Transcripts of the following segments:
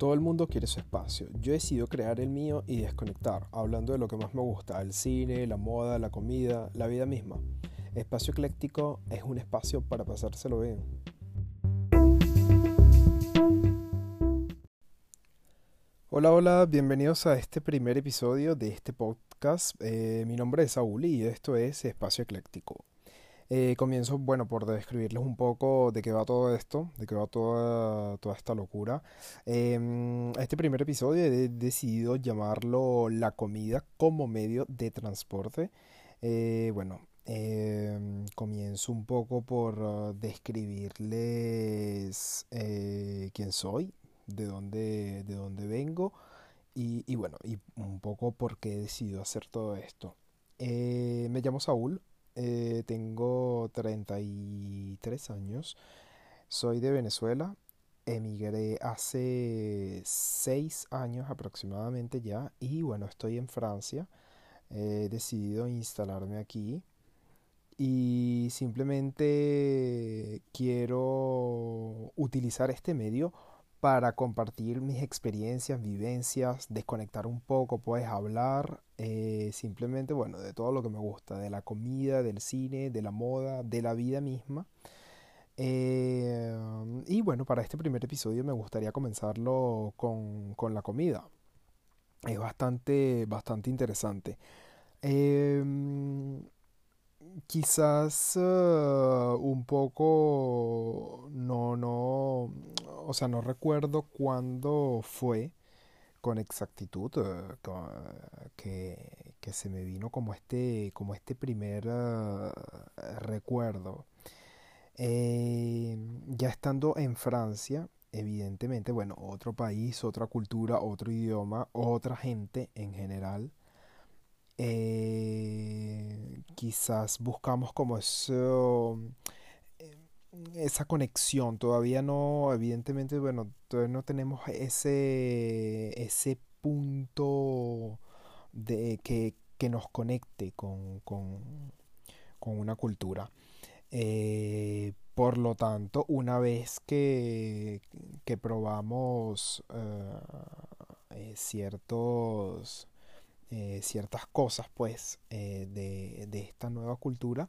Todo el mundo quiere su espacio. Yo he decidido crear el mío y desconectar, hablando de lo que más me gusta, el cine, la moda, la comida, la vida misma. Espacio Ecléctico es un espacio para pasárselo bien. Hola, hola, bienvenidos a este primer episodio de este podcast. Eh, mi nombre es Saúl y esto es Espacio Ecléctico. Eh, comienzo, bueno, por describirles un poco de qué va todo esto, de qué va toda, toda esta locura. Em, este primer episodio he decidido llamarlo La comida como medio de transporte. Eh, bueno, em, comienzo un poco por uh, describirles eh, quién soy, de dónde, de dónde vengo y, y, bueno, y un poco por qué he decidido hacer todo esto. me llamo Saúl, eh, tengo 33 años. Soy de Venezuela. Emigré hace 6 años aproximadamente ya. Y bueno, estoy en Francia. He decidido instalarme aquí. Y simplemente quiero utilizar este medio para compartir mis experiencias, vivencias, desconectar un poco, puedes hablar eh, simplemente, bueno, de todo lo que me gusta, de la comida, del cine, de la moda, de la vida misma. Eh, y bueno, para este primer episodio me gustaría comenzarlo con, con la comida. Es bastante, bastante interesante. Eh, quizás uh, un poco no no o sea no recuerdo cuándo fue con exactitud uh, que, que, se me vino como este como este primer uh, recuerdo. Eh, ya estando en Francia evidentemente bueno otro país otra cultura otro idioma otra gente en general eh, quizás buscamos como eso, eh, esa conexión. Todavía no, evidentemente, bueno, todavía no tenemos ese, ese punto de que, que nos conecte con, con, con una cultura. Eh, por lo tanto, una vez que, que probamos ciertos eh, ciertas cosas pues eh, de, de, esta nueva cultura.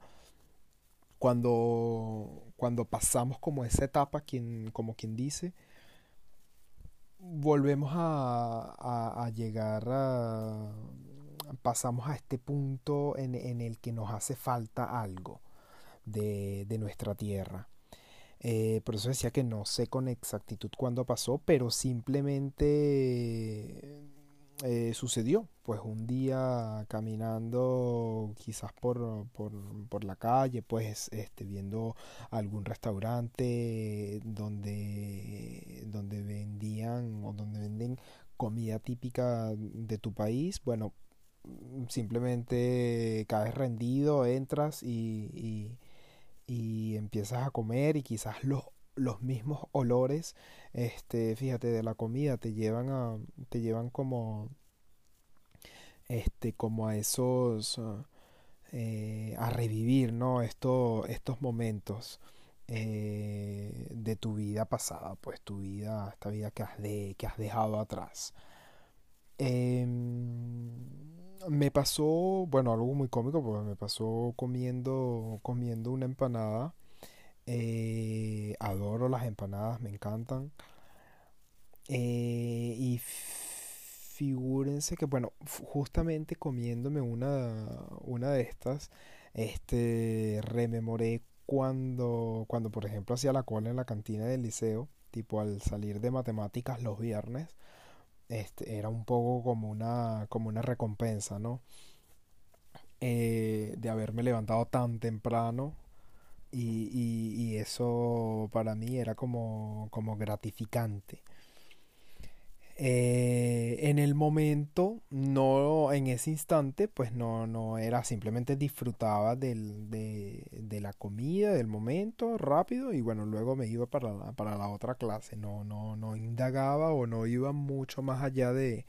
Cuando, cuando pasamos como esa etapa quien, como quien dice volvemos a, a, llegar a pasamos a este punto en, en, el que nos hace falta algo de, de nuestra tierra. Eh, por eso decía que no sé con exactitud cuándo pasó, pero simplemente eh, sucedió, pues un día caminando quizás por, por, por, la calle, pues este, viendo algún restaurante donde, donde vendían o donde venden comida típica de tu país, bueno, simplemente caes rendido, entras y, y, y empiezas a comer y quizás los los mismos olores, este, fíjate, de la comida te llevan a, te llevan como, este, como a esos, uh, eh, a revivir, ¿no? Esto, estos momentos eh, de tu vida pasada, pues tu vida, esta vida que has, de, que has dejado atrás. Eh, me pasó, bueno, algo muy cómico, porque me pasó comiendo, comiendo una empanada eh, adoro las empanadas, me encantan. Eh, y figúrense que, bueno, justamente comiéndome una, una de estas, este, rememoré cuando, cuando, por ejemplo, hacía la cola en la cantina del liceo, tipo al salir de matemáticas los viernes, este, era un poco como una, como una recompensa, ¿no? Eh, de haberme levantado tan temprano y, y, y, eso para mí era como, como gratificante. Eh, en el momento, no en ese instante, pues no, no era, simplemente disfrutaba del, de, de, la comida, del momento, rápido, y bueno, luego me iba para la, para la otra clase, no, no, no indagaba o no iba mucho más allá de,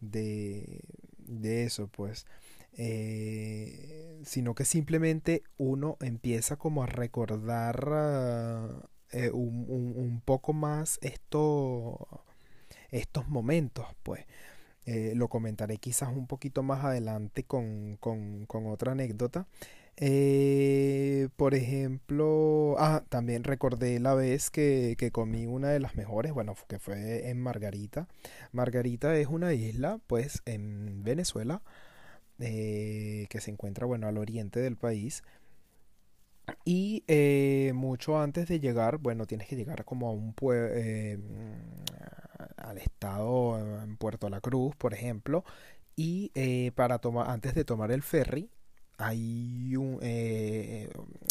de, de eso, pues eh, sino que simplemente uno empieza como a recordar uh, eh, un, un, poco más esto, estos momentos, pues. Eh, lo comentaré quizás un poquito más adelante con, con, con otra anécdota. Eh, por ejemplo, ah, también recordé la vez que, que, comí una de las mejores, bueno, que fue en Margarita. Margarita es una isla, pues, en Venezuela, eh, que se encuentra, bueno, al oriente del país. Y eh, mucho antes de llegar, bueno, tienes que llegar como a un pueblo, al estado en Puerto La Cruz, por ejemplo, y para tomar, antes de tomar el ferry, hay un, eh,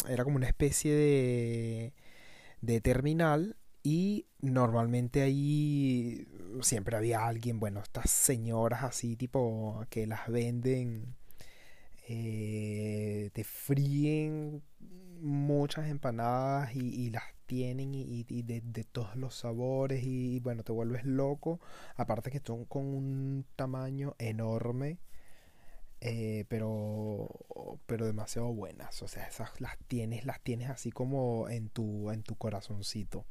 era como una especie de, de terminal y normalmente ahí siempre había alguien, bueno, estas señoras así tipo que las venden, eh, te fríen muchas empanadas y, las tienen y, de, de, todos los sabores y, bueno, te vuelves loco. Aparte que son con un tamaño enorme. Eh, pero pero demasiado buenas o sea esas las tienes las tienes así como en tu en tu corazoncito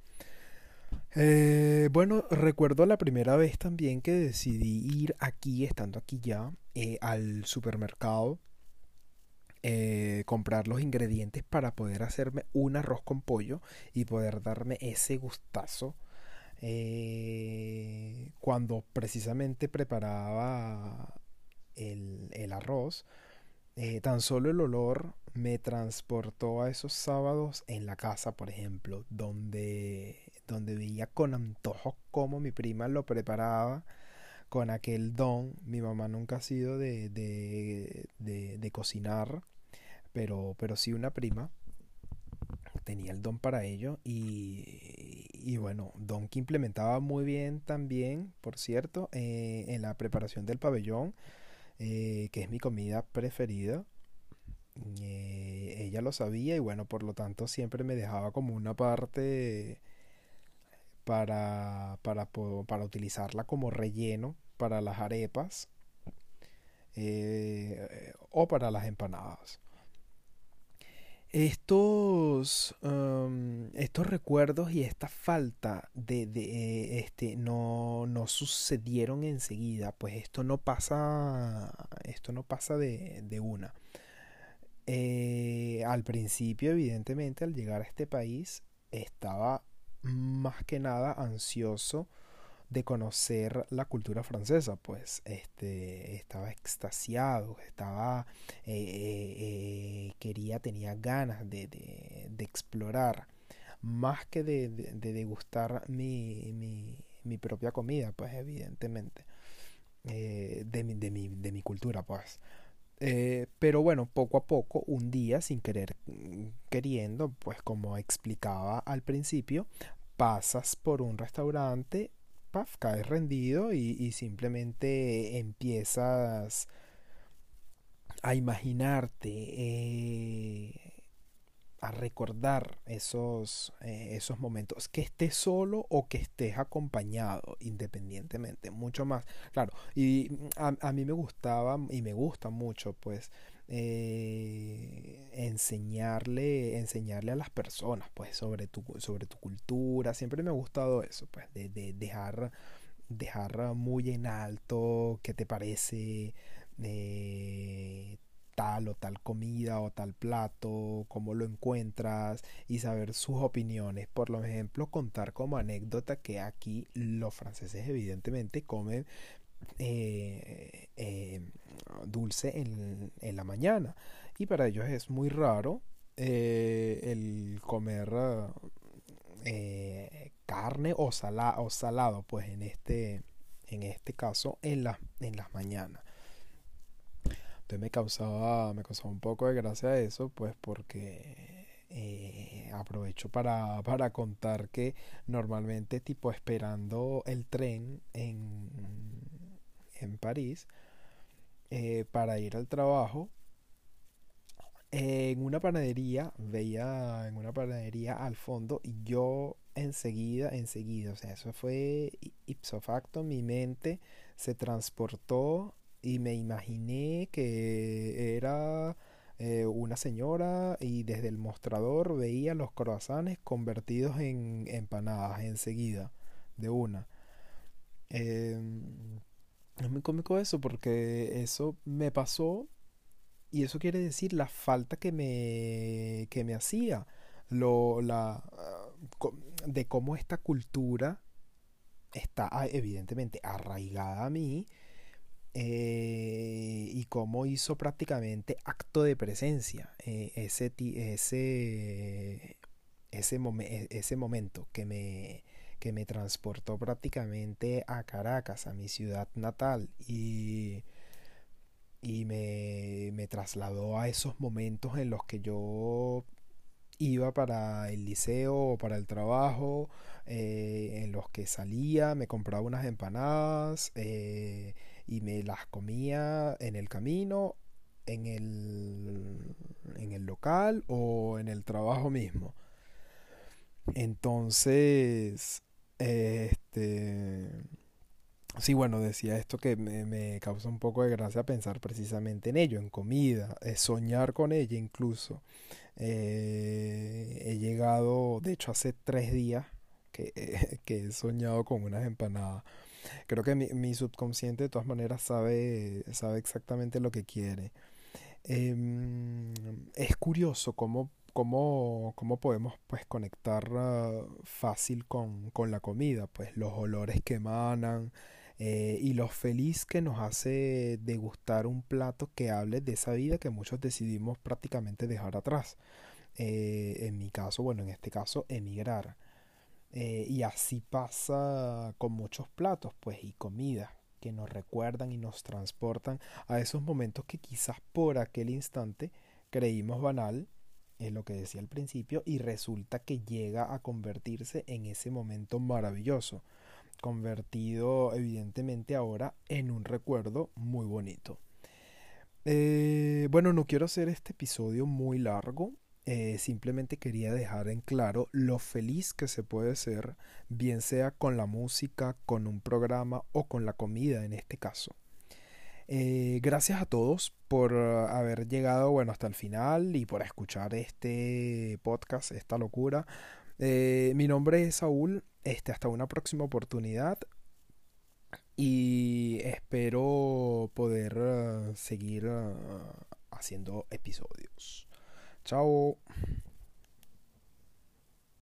eh, bueno recuerdo la primera vez también que decidí ir aquí estando aquí ya eh, al supermercado comprar los ingredientes para poder hacerme un arroz con pollo y poder darme ese gustazo cuando precisamente preparaba el, arroz, eh, tan solo el olor me transportó a esos sábados en la casa, por ejemplo, donde, donde veía con antojo cómo mi prima lo preparaba con aquel don. Mi mamá nunca ha sido de, de, de, cocinar, pero, pero sí una prima tenía el don para ello y, y, bueno, don que implementaba muy bien también, por cierto, eh, en la preparación del pabellón eh, que es mi comida preferida. Eh, ella lo sabía y bueno, por lo tanto siempre me dejaba como una parte para, para, para utilizarla como relleno para las arepas eh, o para las empanadas. Estos, estos recuerdos y esta falta de, de este no, no, sucedieron enseguida, pues esto no pasa, esto no pasa de, de una. Eh, al principio, evidentemente, al llegar a este país, estaba más que nada ansioso de conocer la cultura francesa, pues este, estaba extasiado, estaba, eh, eh, eh, quería, tenía ganas de, de, explorar, más que de, de degustar mi, mi, mi, propia comida, pues evidentemente, de, mi, de, mi, de mi cultura, pues. Pero bueno, poco a poco, un día, sin querer, queriendo, pues como explicaba al principio, pasas por un restaurante paf, caes rendido y, simplemente empiezas a imaginarte, eh, a recordar esos, eh, esos momentos, que estés solo o que estés acompañado, independientemente, mucho más, claro, y a, a mí me gustaba y me gusta mucho, pues, eh, enseñarle, enseñarle a las personas, pues, sobre tu, sobre tu cultura. Siempre me ha gustado eso, pues, de, dejar, dejar muy en alto qué te parece eh, tal o tal comida o tal plato, cómo lo encuentras y saber sus opiniones. Por ejemplo, contar como anécdota que aquí los franceses evidentemente comen eh, eh, dulce en, en, la mañana. Y para ellos es muy raro eh, el comer carne o, sala, o salado, pues en este, en este caso, en, la, en las mañanas. Entonces me causaba, me causaba un poco de gracia eso, pues porque aprovecho para, para, contar que normalmente tipo esperando el tren en en París eh, para ir al trabajo. En una panadería, veía en una panadería al fondo y yo enseguida, enseguida, o sea, eso fue ipso facto, mi mente se transportó y me imaginé que era eh, una señora y desde el mostrador veía los croissants convertidos en empanadas enseguida, de una. Em, es muy cómico eso porque eso me pasó y eso quiere decir la falta que me, que me hacía, lo, la, de cómo esta cultura está ah, evidentemente arraigada a mí eh, y cómo hizo prácticamente acto de presencia eh, ese, ese, ese, ese momento que me, que me transportó prácticamente a Caracas, a mi ciudad natal, y, y me, me trasladó a esos momentos en los que yo iba para el liceo o para el trabajo, eh, en los que salía, me compraba unas empanadas y me las comía en el camino, en el, en el local o en el trabajo mismo. Entonces, este... Sí, bueno, decía esto que me, me, causa un poco de gracia pensar precisamente en ello, en comida, soñar con ella incluso. Eh, he llegado, de hecho, hace tres días que, que, he soñado con unas empanadas. Creo que mi, mi, subconsciente de todas maneras sabe, sabe exactamente lo que quiere. Em, es curioso cómo, cómo, cómo podemos pues conectar ah, fácil con, con, la comida, pues los olores que emanan eh, y lo feliz que nos hace degustar un plato que hable de esa vida que muchos decidimos prácticamente dejar atrás. Eh, en mi caso, bueno, en este caso, emigrar. Eh, y así pasa con muchos platos, pues, y comida que nos recuerdan y nos transportan a esos momentos que quizás por aquel instante creímos banal, es lo que decía al principio, y resulta que llega a convertirse en ese momento maravilloso, convertido evidentemente ahora en un recuerdo muy bonito. Eh, bueno, no quiero hacer este episodio muy largo, eh, simplemente quería dejar en claro lo feliz que se puede ser, bien sea con la música, con un programa o con la comida en este caso. Eh, gracias a todos por haber llegado bueno hasta el final y por escuchar este podcast, esta locura. Eh, mi nombre es Saúl. Este, hasta una próxima oportunidad. Y espero poder seguir haciendo episodios. 早。